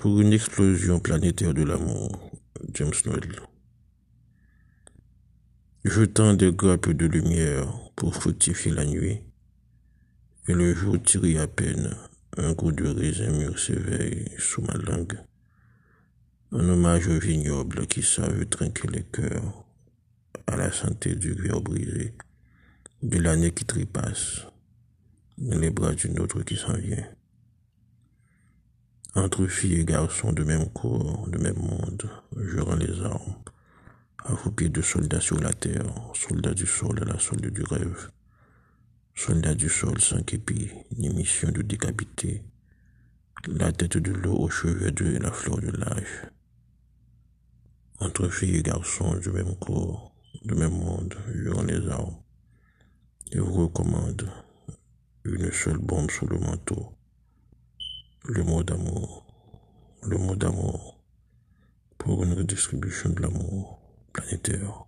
pour une explosion planétaire de l'amour, James Noel. Jetant des grappes de lumière pour fructifier la nuit, et le jour tirait à peine, un goût de raisin mûr s'éveille sous ma langue. Un hommage au vignoble qui savent trinquer les cœurs à la santé du verre brisé, de l'année qui trépasse, dans les bras d'une autre qui s'en vient. Entre filles et garçons de même corps, de même monde, je rends les armes, accroupis de soldats sur la terre, soldats du sol à la solde du rêve, soldats du sol sans képi, ni mission de décapiter, la tête de l'eau aux cheveux de la fleur de l'âge. Entre filles et garçons du même corps, de même monde, je rends les armes, et vous recommande une seule bombe sous le manteau, le mot d'amour, le mot d'amour pour une redistribution de l'amour planétaire.